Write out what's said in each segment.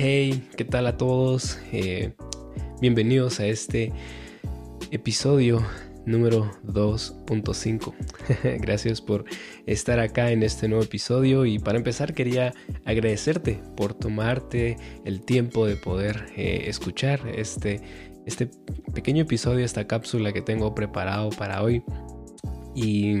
Hey, ¿qué tal a todos? Eh, bienvenidos a este episodio número 2.5. Gracias por estar acá en este nuevo episodio y para empezar quería agradecerte por tomarte el tiempo de poder eh, escuchar este, este pequeño episodio, esta cápsula que tengo preparado para hoy. Y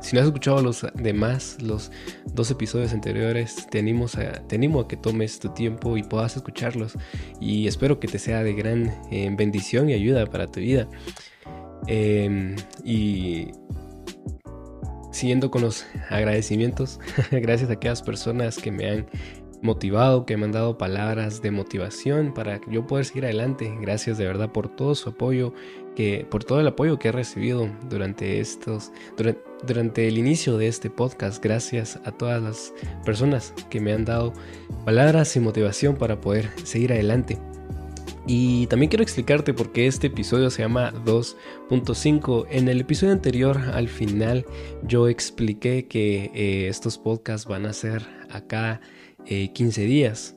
si no has escuchado los demás, los dos episodios anteriores, te a, te animo a que tomes tu tiempo y puedas escucharlos. Y espero que te sea de gran eh, bendición y ayuda para tu vida. Em, y siguiendo con los agradecimientos, gracias a aquellas personas que me han motivado, que me han dado palabras de motivación para que yo pueda seguir adelante. Gracias de verdad por todo su apoyo, que, por todo el apoyo que he recibido durante estos, durante, durante el inicio de este podcast. Gracias a todas las personas que me han dado palabras y motivación para poder seguir adelante. Y también quiero explicarte por qué este episodio se llama 2.5. En el episodio anterior, al final, yo expliqué que eh, estos podcasts van a ser acá 15 eh, días.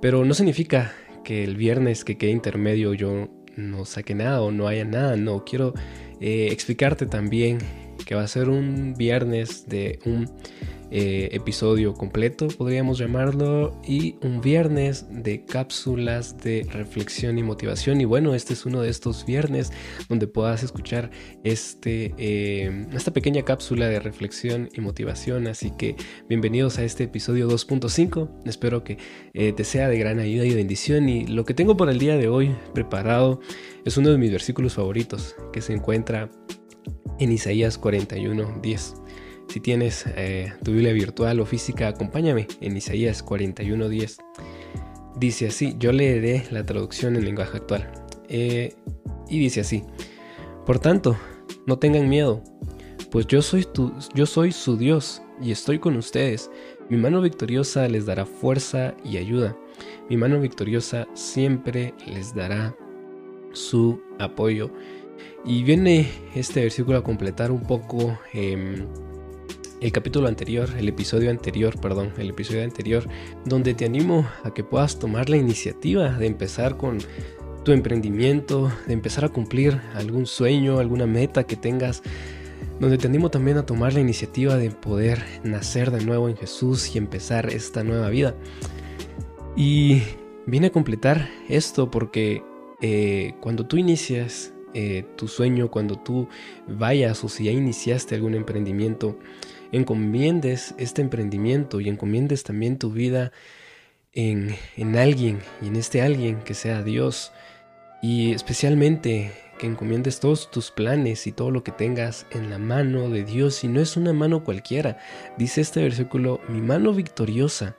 Pero no significa que el viernes que quede intermedio yo no saque nada o no haya nada. No, quiero eh, explicarte también que va a ser un viernes de un eh, episodio completo, podríamos llamarlo, y un viernes de cápsulas de reflexión y motivación. Y bueno, este es uno de estos viernes donde puedas escuchar este, eh, esta pequeña cápsula de reflexión y motivación. Así que bienvenidos a este episodio 2.5. Espero que eh, te sea de gran ayuda y bendición. Y lo que tengo por el día de hoy preparado es uno de mis versículos favoritos que se encuentra en Isaías 41, 10. Si tienes eh, tu Biblia virtual o física, acompáñame en Isaías 41:10. Dice así, yo leeré la traducción en lenguaje actual. Eh, y dice así, por tanto, no tengan miedo, pues yo soy, tu, yo soy su Dios y estoy con ustedes. Mi mano victoriosa les dará fuerza y ayuda. Mi mano victoriosa siempre les dará su apoyo. Y viene este versículo a completar un poco em, el capítulo anterior, el episodio anterior, perdón, el episodio anterior, donde te animo a que puedas tomar la iniciativa de empezar con tu emprendimiento, de empezar a cumplir algún sueño, alguna meta que tengas, donde te animo también a tomar la iniciativa de poder nacer de nuevo en Jesús y empezar esta nueva vida. Y vine a completar esto porque eh, cuando tú inicias eh, tu sueño, cuando tú vayas o si ya iniciaste algún emprendimiento, encomiendes este emprendimiento y encomiendes también tu vida en, en alguien y en este alguien que sea Dios y especialmente que encomiendes todos tus planes y todo lo que tengas en la mano de Dios y no es una mano cualquiera. Dice este versículo, mi mano victoriosa.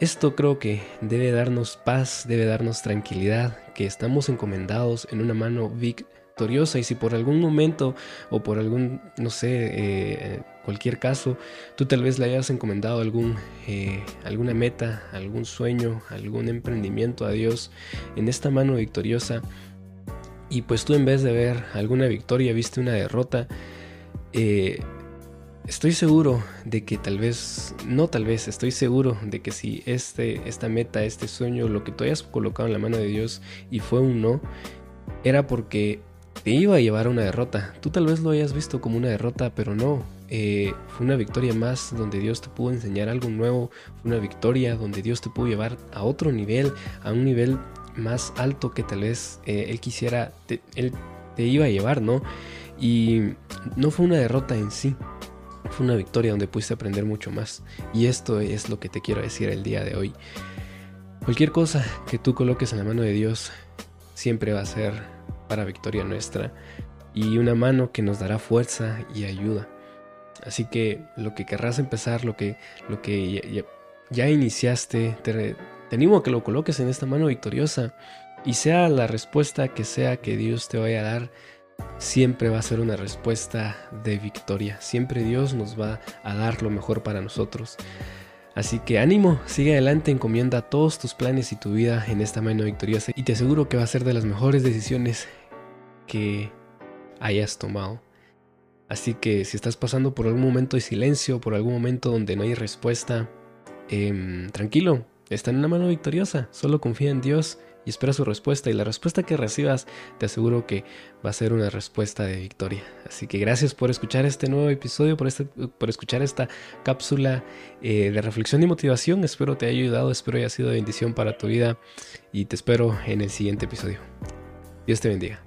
Esto creo que debe darnos paz, debe darnos tranquilidad, que estamos encomendados en una mano victoriosa. Y si por algún momento o por algún, no sé, eh, cualquier caso, tú tal vez le hayas encomendado algún, eh, alguna meta, algún sueño, algún emprendimiento a Dios en esta mano victoriosa y pues tú en vez de ver alguna victoria viste una derrota, eh, estoy seguro de que tal vez, no tal vez, estoy seguro de que si este, esta meta, este sueño, lo que tú hayas colocado en la mano de Dios y fue un no, era porque te iba a llevar a una derrota. Tú tal vez lo hayas visto como una derrota, pero no, eh, fue una victoria más donde Dios te pudo enseñar algo nuevo, fue una victoria donde Dios te pudo llevar a otro nivel, a un nivel más alto que tal vez eh, Él quisiera, Él te iba a llevar, ¿no? Y no fue una derrota en sí, fue una victoria donde pudiste aprender mucho más. Y esto es lo que te quiero decir el día de hoy. Cualquier cosa que tú coloques en la mano de Dios siempre va a ser para victoria nuestra y una mano que nos dará fuerza y ayuda. Así que lo que querrás empezar, lo que, lo que ya, iniciaste, te, animo a que lo coloques en esta mano victoriosa y sea la respuesta que sea que Dios te vaya a dar, siempre va a ser una respuesta de victoria. Siempre Dios nos va a dar lo mejor para nosotros. Así que ánimo, sigue adelante, encomienda todos tus planes y tu vida en esta mano victoriosa y te aseguro que va a ser de las mejores decisiones que hayas tomado. Así que si estás pasando por algún momento de silencio, por algún momento donde no hay respuesta, em, tranquilo, está en una mano victoriosa. Solo confía en Dios y espera su respuesta. Y la respuesta que recibas, te aseguro que va a ser una respuesta de victoria. Así que gracias por escuchar este nuevo episodio, por, este, por escuchar esta cápsula eh, de reflexión y motivación. Espero te haya ayudado, espero haya sido de bendición para tu vida y te espero en el siguiente episodio. Dios te bendiga.